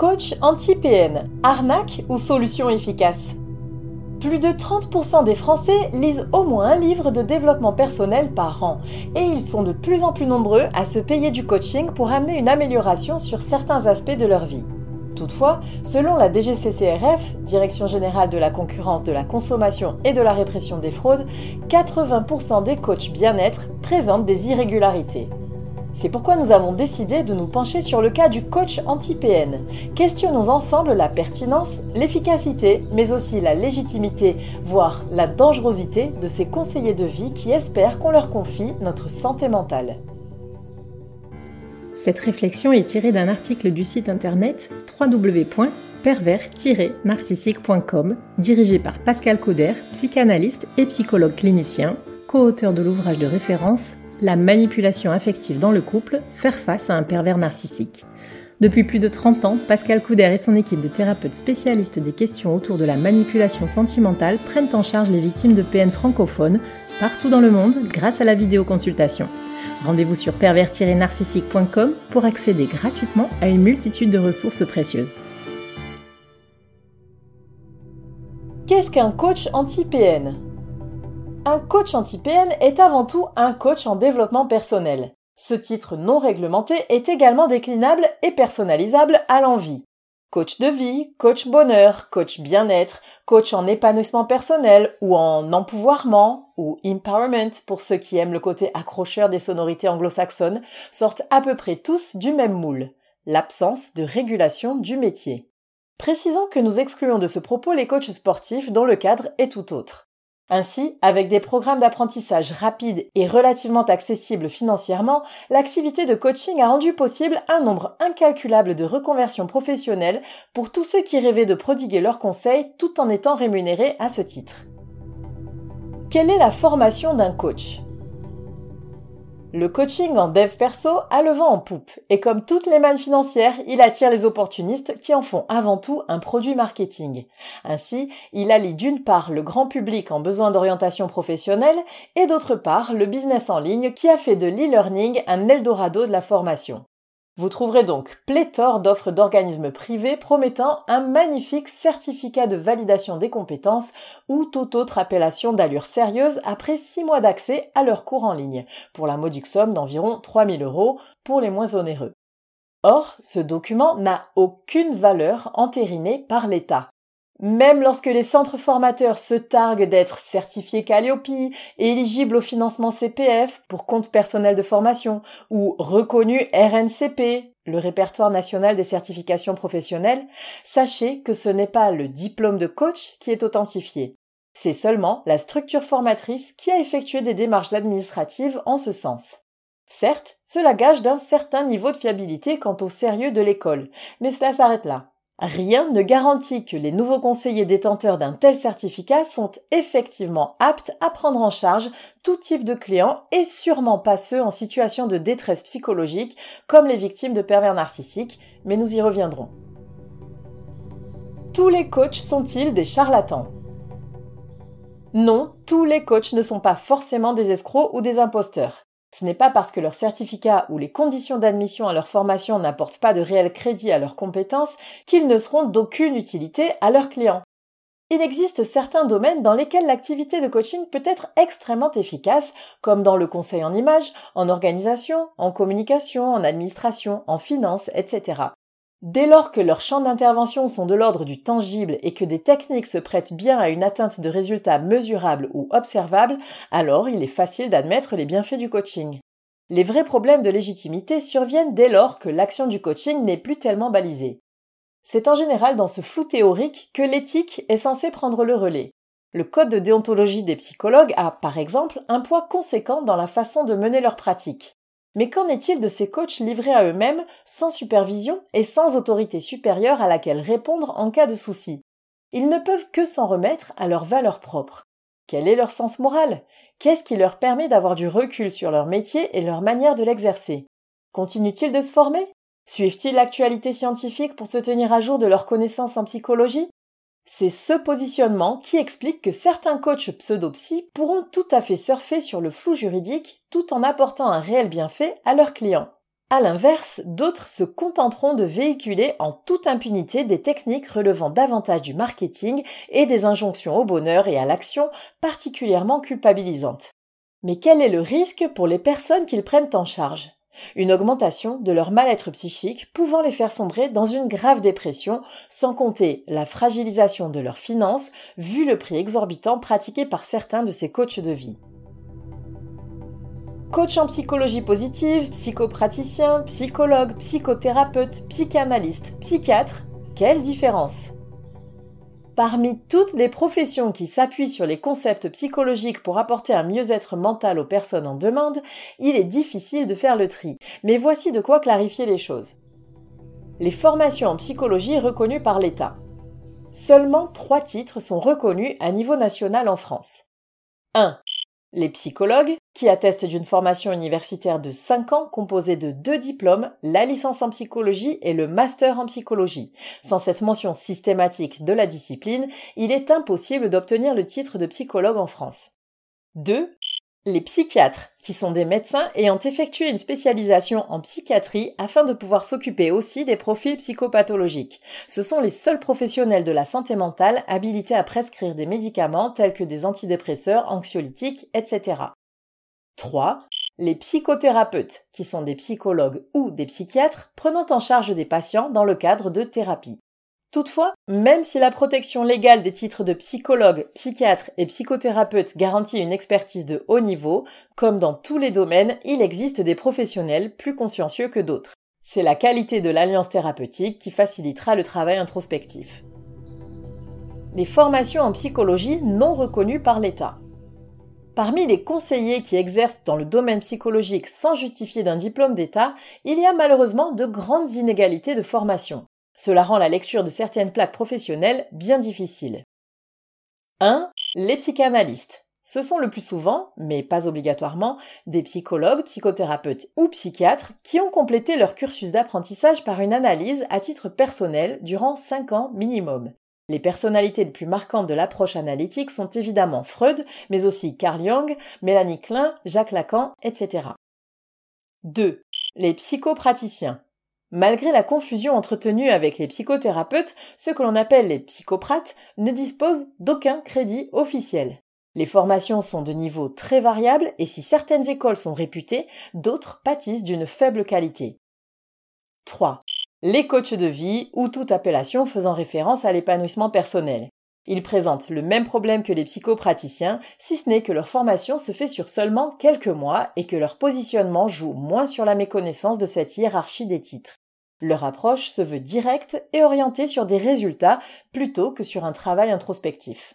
Coach anti-PN, arnaque ou solution efficace? Plus de 30% des Français lisent au moins un livre de développement personnel par an et ils sont de plus en plus nombreux à se payer du coaching pour amener une amélioration sur certains aspects de leur vie. Toutefois, selon la DGCCRF, Direction générale de la concurrence, de la consommation et de la répression des fraudes, 80% des coachs bien-être présentent des irrégularités. C'est pourquoi nous avons décidé de nous pencher sur le cas du coach anti-PN. Questionnons ensemble la pertinence, l'efficacité, mais aussi la légitimité, voire la dangerosité de ces conseillers de vie qui espèrent qu'on leur confie notre santé mentale. Cette réflexion est tirée d'un article du site internet www.pervers-narcissique.com, dirigé par Pascal Cauder, psychanalyste et psychologue clinicien, co-auteur de l'ouvrage de référence la manipulation affective dans le couple, faire face à un pervers narcissique. Depuis plus de 30 ans, Pascal Couder et son équipe de thérapeutes spécialistes des questions autour de la manipulation sentimentale prennent en charge les victimes de PN francophones partout dans le monde grâce à la vidéoconsultation. Rendez-vous sur pervers-narcissique.com pour accéder gratuitement à une multitude de ressources précieuses. Qu'est-ce qu'un coach anti-PN un coach anti-PN est avant tout un coach en développement personnel. Ce titre non réglementé est également déclinable et personnalisable à l'envie. Coach de vie, coach bonheur, coach bien-être, coach en épanouissement personnel ou en empouvoirment ou empowerment pour ceux qui aiment le côté accrocheur des sonorités anglo-saxonnes sortent à peu près tous du même moule. L'absence de régulation du métier. Précisons que nous excluons de ce propos les coachs sportifs dont le cadre est tout autre. Ainsi, avec des programmes d'apprentissage rapides et relativement accessibles financièrement, l'activité de coaching a rendu possible un nombre incalculable de reconversions professionnelles pour tous ceux qui rêvaient de prodiguer leurs conseils tout en étant rémunérés à ce titre. Quelle est la formation d'un coach? Le coaching en dev perso a le vent en poupe, et comme toutes les mannes financières, il attire les opportunistes qui en font avant tout un produit marketing. Ainsi, il allie d'une part le grand public en besoin d'orientation professionnelle, et d'autre part le business en ligne qui a fait de l'e-learning un Eldorado de la formation. Vous trouverez donc pléthore d'offres d'organismes privés promettant un magnifique certificat de validation des compétences ou toute autre appellation d'allure sérieuse après six mois d'accès à leur cours en ligne, pour la modique somme d'environ 3000 euros pour les moins onéreux. Or, ce document n'a aucune valeur entérinée par l'État. Même lorsque les centres formateurs se targuent d'être certifiés Calliope, éligibles au financement CPF pour compte personnel de formation ou reconnus RNCP, le répertoire national des certifications professionnelles, sachez que ce n'est pas le diplôme de coach qui est authentifié. C'est seulement la structure formatrice qui a effectué des démarches administratives en ce sens. Certes, cela gage d'un certain niveau de fiabilité quant au sérieux de l'école, mais cela s'arrête là. Rien ne garantit que les nouveaux conseillers détenteurs d'un tel certificat sont effectivement aptes à prendre en charge tout type de clients et sûrement pas ceux en situation de détresse psychologique comme les victimes de pervers narcissiques, mais nous y reviendrons. Tous les coachs sont-ils des charlatans? Non, tous les coachs ne sont pas forcément des escrocs ou des imposteurs. Ce n'est pas parce que leur certificat ou les conditions d'admission à leur formation n'apportent pas de réel crédit à leurs compétences qu'ils ne seront d'aucune utilité à leurs clients. Il existe certains domaines dans lesquels l'activité de coaching peut être extrêmement efficace, comme dans le conseil en images, en organisation, en communication, en administration, en finance, etc. Dès lors que leurs champs d'intervention sont de l'ordre du tangible et que des techniques se prêtent bien à une atteinte de résultats mesurables ou observables, alors il est facile d'admettre les bienfaits du coaching. Les vrais problèmes de légitimité surviennent dès lors que l'action du coaching n'est plus tellement balisée. C'est en général dans ce flou théorique que l'éthique est censée prendre le relais. Le code de déontologie des psychologues a, par exemple, un poids conséquent dans la façon de mener leur pratique. Mais qu'en est-il de ces coachs livrés à eux-mêmes, sans supervision et sans autorité supérieure à laquelle répondre en cas de souci? Ils ne peuvent que s'en remettre à leur valeur propre. Quel est leur sens moral? Qu'est-ce qui leur permet d'avoir du recul sur leur métier et leur manière de l'exercer? Continuent-ils de se former? Suivent-ils l'actualité scientifique pour se tenir à jour de leurs connaissances en psychologie? C'est ce positionnement qui explique que certains coachs pseudo-psy pourront tout à fait surfer sur le flou juridique tout en apportant un réel bienfait à leurs clients. À l'inverse, d'autres se contenteront de véhiculer en toute impunité des techniques relevant davantage du marketing et des injonctions au bonheur et à l'action particulièrement culpabilisantes. Mais quel est le risque pour les personnes qu'ils prennent en charge? Une augmentation de leur mal-être psychique pouvant les faire sombrer dans une grave dépression, sans compter la fragilisation de leurs finances vu le prix exorbitant pratiqué par certains de ces coachs de vie. Coach en psychologie positive, psychopraticien, psychologue, psychothérapeute, psychanalyste, psychiatre, quelle différence Parmi toutes les professions qui s'appuient sur les concepts psychologiques pour apporter un mieux-être mental aux personnes en demande, il est difficile de faire le tri. Mais voici de quoi clarifier les choses. Les formations en psychologie reconnues par l'État. Seulement trois titres sont reconnus à niveau national en France. 1 les psychologues, qui attestent d'une formation universitaire de 5 ans composée de deux diplômes, la licence en psychologie et le master en psychologie. Sans cette mention systématique de la discipline, il est impossible d'obtenir le titre de psychologue en France. 2 les psychiatres, qui sont des médecins ayant effectué une spécialisation en psychiatrie afin de pouvoir s'occuper aussi des profils psychopathologiques. Ce sont les seuls professionnels de la santé mentale habilités à prescrire des médicaments tels que des antidépresseurs, anxiolytiques, etc. 3. Les psychothérapeutes, qui sont des psychologues ou des psychiatres prenant en charge des patients dans le cadre de thérapie. Toutefois, même si la protection légale des titres de psychologue, psychiatre et psychothérapeute garantit une expertise de haut niveau, comme dans tous les domaines, il existe des professionnels plus consciencieux que d'autres. C'est la qualité de l'alliance thérapeutique qui facilitera le travail introspectif. Les formations en psychologie non reconnues par l'État. Parmi les conseillers qui exercent dans le domaine psychologique sans justifier d'un diplôme d'État, il y a malheureusement de grandes inégalités de formation. Cela rend la lecture de certaines plaques professionnelles bien difficile. 1. Les psychanalystes. Ce sont le plus souvent, mais pas obligatoirement, des psychologues, psychothérapeutes ou psychiatres qui ont complété leur cursus d'apprentissage par une analyse à titre personnel durant 5 ans minimum. Les personnalités les plus marquantes de l'approche analytique sont évidemment Freud, mais aussi Carl Jung, Mélanie Klein, Jacques Lacan, etc. 2. Les psychopraticiens. Malgré la confusion entretenue avec les psychothérapeutes, ceux que l'on appelle les psychoprates ne disposent d'aucun crédit officiel. Les formations sont de niveau très variable et si certaines écoles sont réputées, d'autres pâtissent d'une faible qualité. 3. Les coachs de vie ou toute appellation faisant référence à l'épanouissement personnel. Ils présentent le même problème que les psychopraticiens, si ce n'est que leur formation se fait sur seulement quelques mois et que leur positionnement joue moins sur la méconnaissance de cette hiérarchie des titres. Leur approche se veut directe et orientée sur des résultats plutôt que sur un travail introspectif.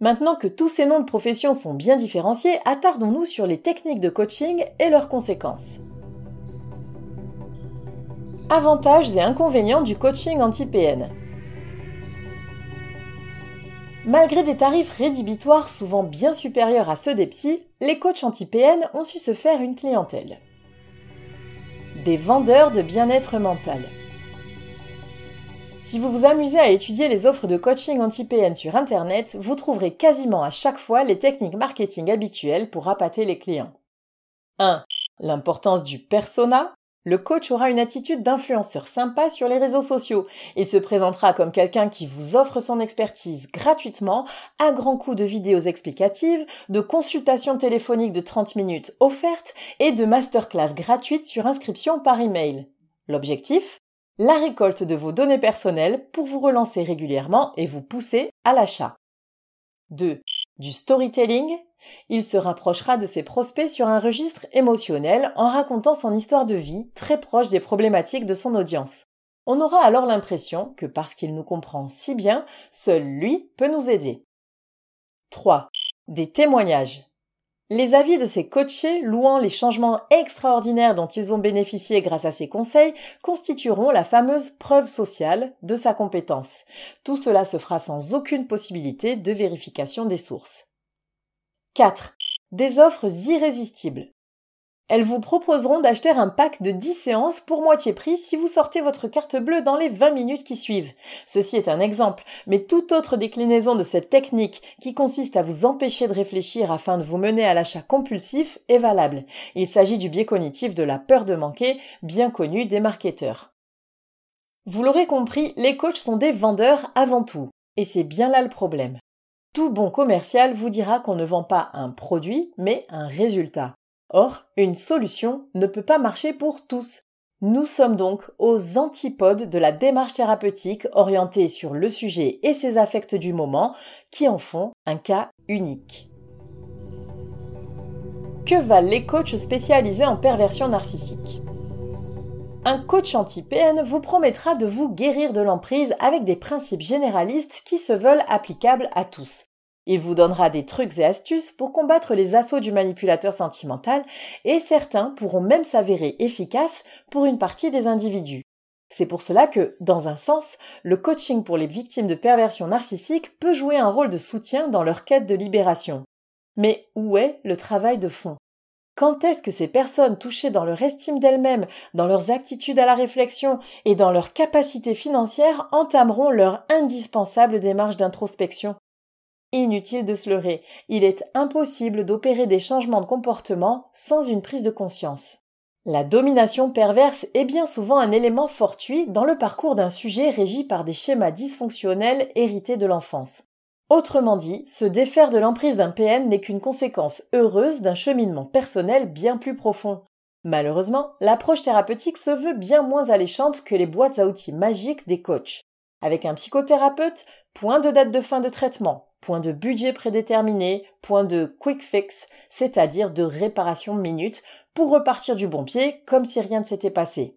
Maintenant que tous ces noms de professions sont bien différenciés, attardons-nous sur les techniques de coaching et leurs conséquences. Avantages et inconvénients du coaching anti-PN. Malgré des tarifs rédhibitoires souvent bien supérieurs à ceux des psys, les coachs anti-PN ont su se faire une clientèle des vendeurs de bien-être mental. Si vous vous amusez à étudier les offres de coaching anti-PN sur Internet, vous trouverez quasiment à chaque fois les techniques marketing habituelles pour appâter les clients. 1. L'importance du persona, le coach aura une attitude d'influenceur sympa sur les réseaux sociaux. Il se présentera comme quelqu'un qui vous offre son expertise gratuitement, à grands coups de vidéos explicatives, de consultations téléphoniques de 30 minutes offertes et de masterclass gratuites sur inscription par email. L'objectif? La récolte de vos données personnelles pour vous relancer régulièrement et vous pousser à l'achat. 2. Du storytelling il se rapprochera de ses prospects sur un registre émotionnel en racontant son histoire de vie très proche des problématiques de son audience. On aura alors l'impression que parce qu'il nous comprend si bien, seul lui peut nous aider. 3. Des témoignages. Les avis de ses coachés louant les changements extraordinaires dont ils ont bénéficié grâce à ses conseils constitueront la fameuse preuve sociale de sa compétence. Tout cela se fera sans aucune possibilité de vérification des sources. 4. Des offres irrésistibles. Elles vous proposeront d'acheter un pack de 10 séances pour moitié prix si vous sortez votre carte bleue dans les 20 minutes qui suivent. Ceci est un exemple, mais toute autre déclinaison de cette technique qui consiste à vous empêcher de réfléchir afin de vous mener à l'achat compulsif est valable. Il s'agit du biais cognitif de la peur de manquer, bien connu des marketeurs. Vous l'aurez compris, les coachs sont des vendeurs avant tout. Et c'est bien là le problème. Tout bon commercial vous dira qu'on ne vend pas un produit, mais un résultat. Or, une solution ne peut pas marcher pour tous. Nous sommes donc aux antipodes de la démarche thérapeutique orientée sur le sujet et ses affects du moment qui en font un cas unique. Que valent les coachs spécialisés en perversion narcissique? Un coach anti-PN vous promettra de vous guérir de l'emprise avec des principes généralistes qui se veulent applicables à tous. Il vous donnera des trucs et astuces pour combattre les assauts du manipulateur sentimental et certains pourront même s'avérer efficaces pour une partie des individus. C'est pour cela que, dans un sens, le coaching pour les victimes de perversion narcissique peut jouer un rôle de soutien dans leur quête de libération. Mais où est le travail de fond? Quand est-ce que ces personnes touchées dans leur estime d'elles-mêmes, dans leurs aptitudes à la réflexion et dans leur capacité financière entameront leur indispensable démarche d'introspection? Inutile de se leurrer, il est impossible d'opérer des changements de comportement sans une prise de conscience. La domination perverse est bien souvent un élément fortuit dans le parcours d'un sujet régi par des schémas dysfonctionnels hérités de l'enfance. Autrement dit, se défaire de l'emprise d'un PN n'est qu'une conséquence heureuse d'un cheminement personnel bien plus profond. Malheureusement, l'approche thérapeutique se veut bien moins alléchante que les boîtes à outils magiques des coachs. Avec un psychothérapeute, point de date de fin de traitement, point de budget prédéterminé, point de quick fix, c'est-à-dire de réparation minute, pour repartir du bon pied comme si rien ne s'était passé.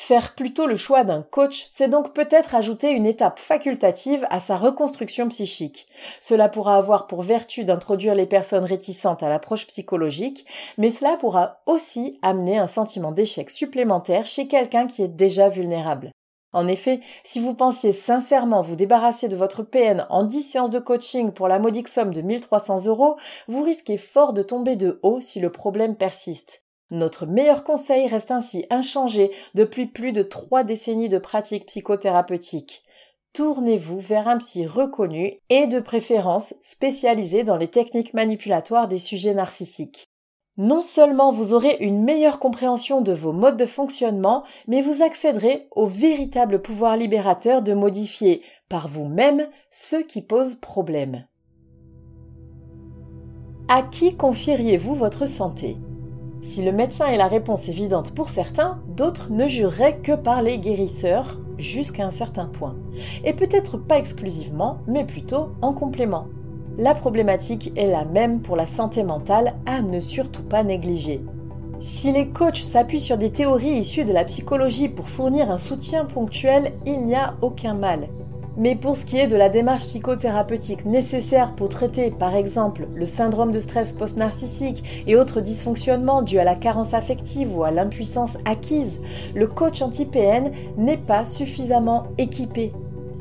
Faire plutôt le choix d'un coach, c'est donc peut-être ajouter une étape facultative à sa reconstruction psychique. Cela pourra avoir pour vertu d'introduire les personnes réticentes à l'approche psychologique, mais cela pourra aussi amener un sentiment d'échec supplémentaire chez quelqu'un qui est déjà vulnérable. En effet, si vous pensiez sincèrement vous débarrasser de votre PN en 10 séances de coaching pour la modique somme de 1300 euros, vous risquez fort de tomber de haut si le problème persiste. Notre meilleur conseil reste ainsi inchangé depuis plus de trois décennies de pratique psychothérapeutique. Tournez-vous vers un psy reconnu et de préférence spécialisé dans les techniques manipulatoires des sujets narcissiques. Non seulement vous aurez une meilleure compréhension de vos modes de fonctionnement, mais vous accéderez au véritable pouvoir libérateur de modifier par vous-même ce qui pose problème. À qui confieriez-vous votre santé? Si le médecin est la réponse évidente pour certains, d'autres ne jureraient que par les guérisseurs jusqu'à un certain point. Et peut-être pas exclusivement, mais plutôt en complément la problématique est la même pour la santé mentale à ne surtout pas négliger. Si les coachs s'appuient sur des théories issues de la psychologie pour fournir un soutien ponctuel, il n'y a aucun mal. Mais pour ce qui est de la démarche psychothérapeutique nécessaire pour traiter par exemple le syndrome de stress post-narcissique et autres dysfonctionnements dus à la carence affective ou à l'impuissance acquise, le coach anti-PN n'est pas suffisamment équipé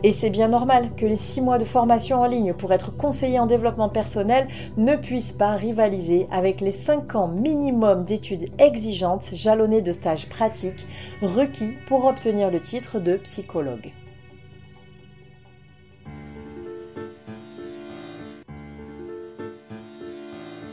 et c'est bien normal que les 6 mois de formation en ligne pour être conseiller en développement personnel ne puissent pas rivaliser avec les 5 ans minimum d'études exigeantes jalonnées de stages pratiques requis pour obtenir le titre de psychologue.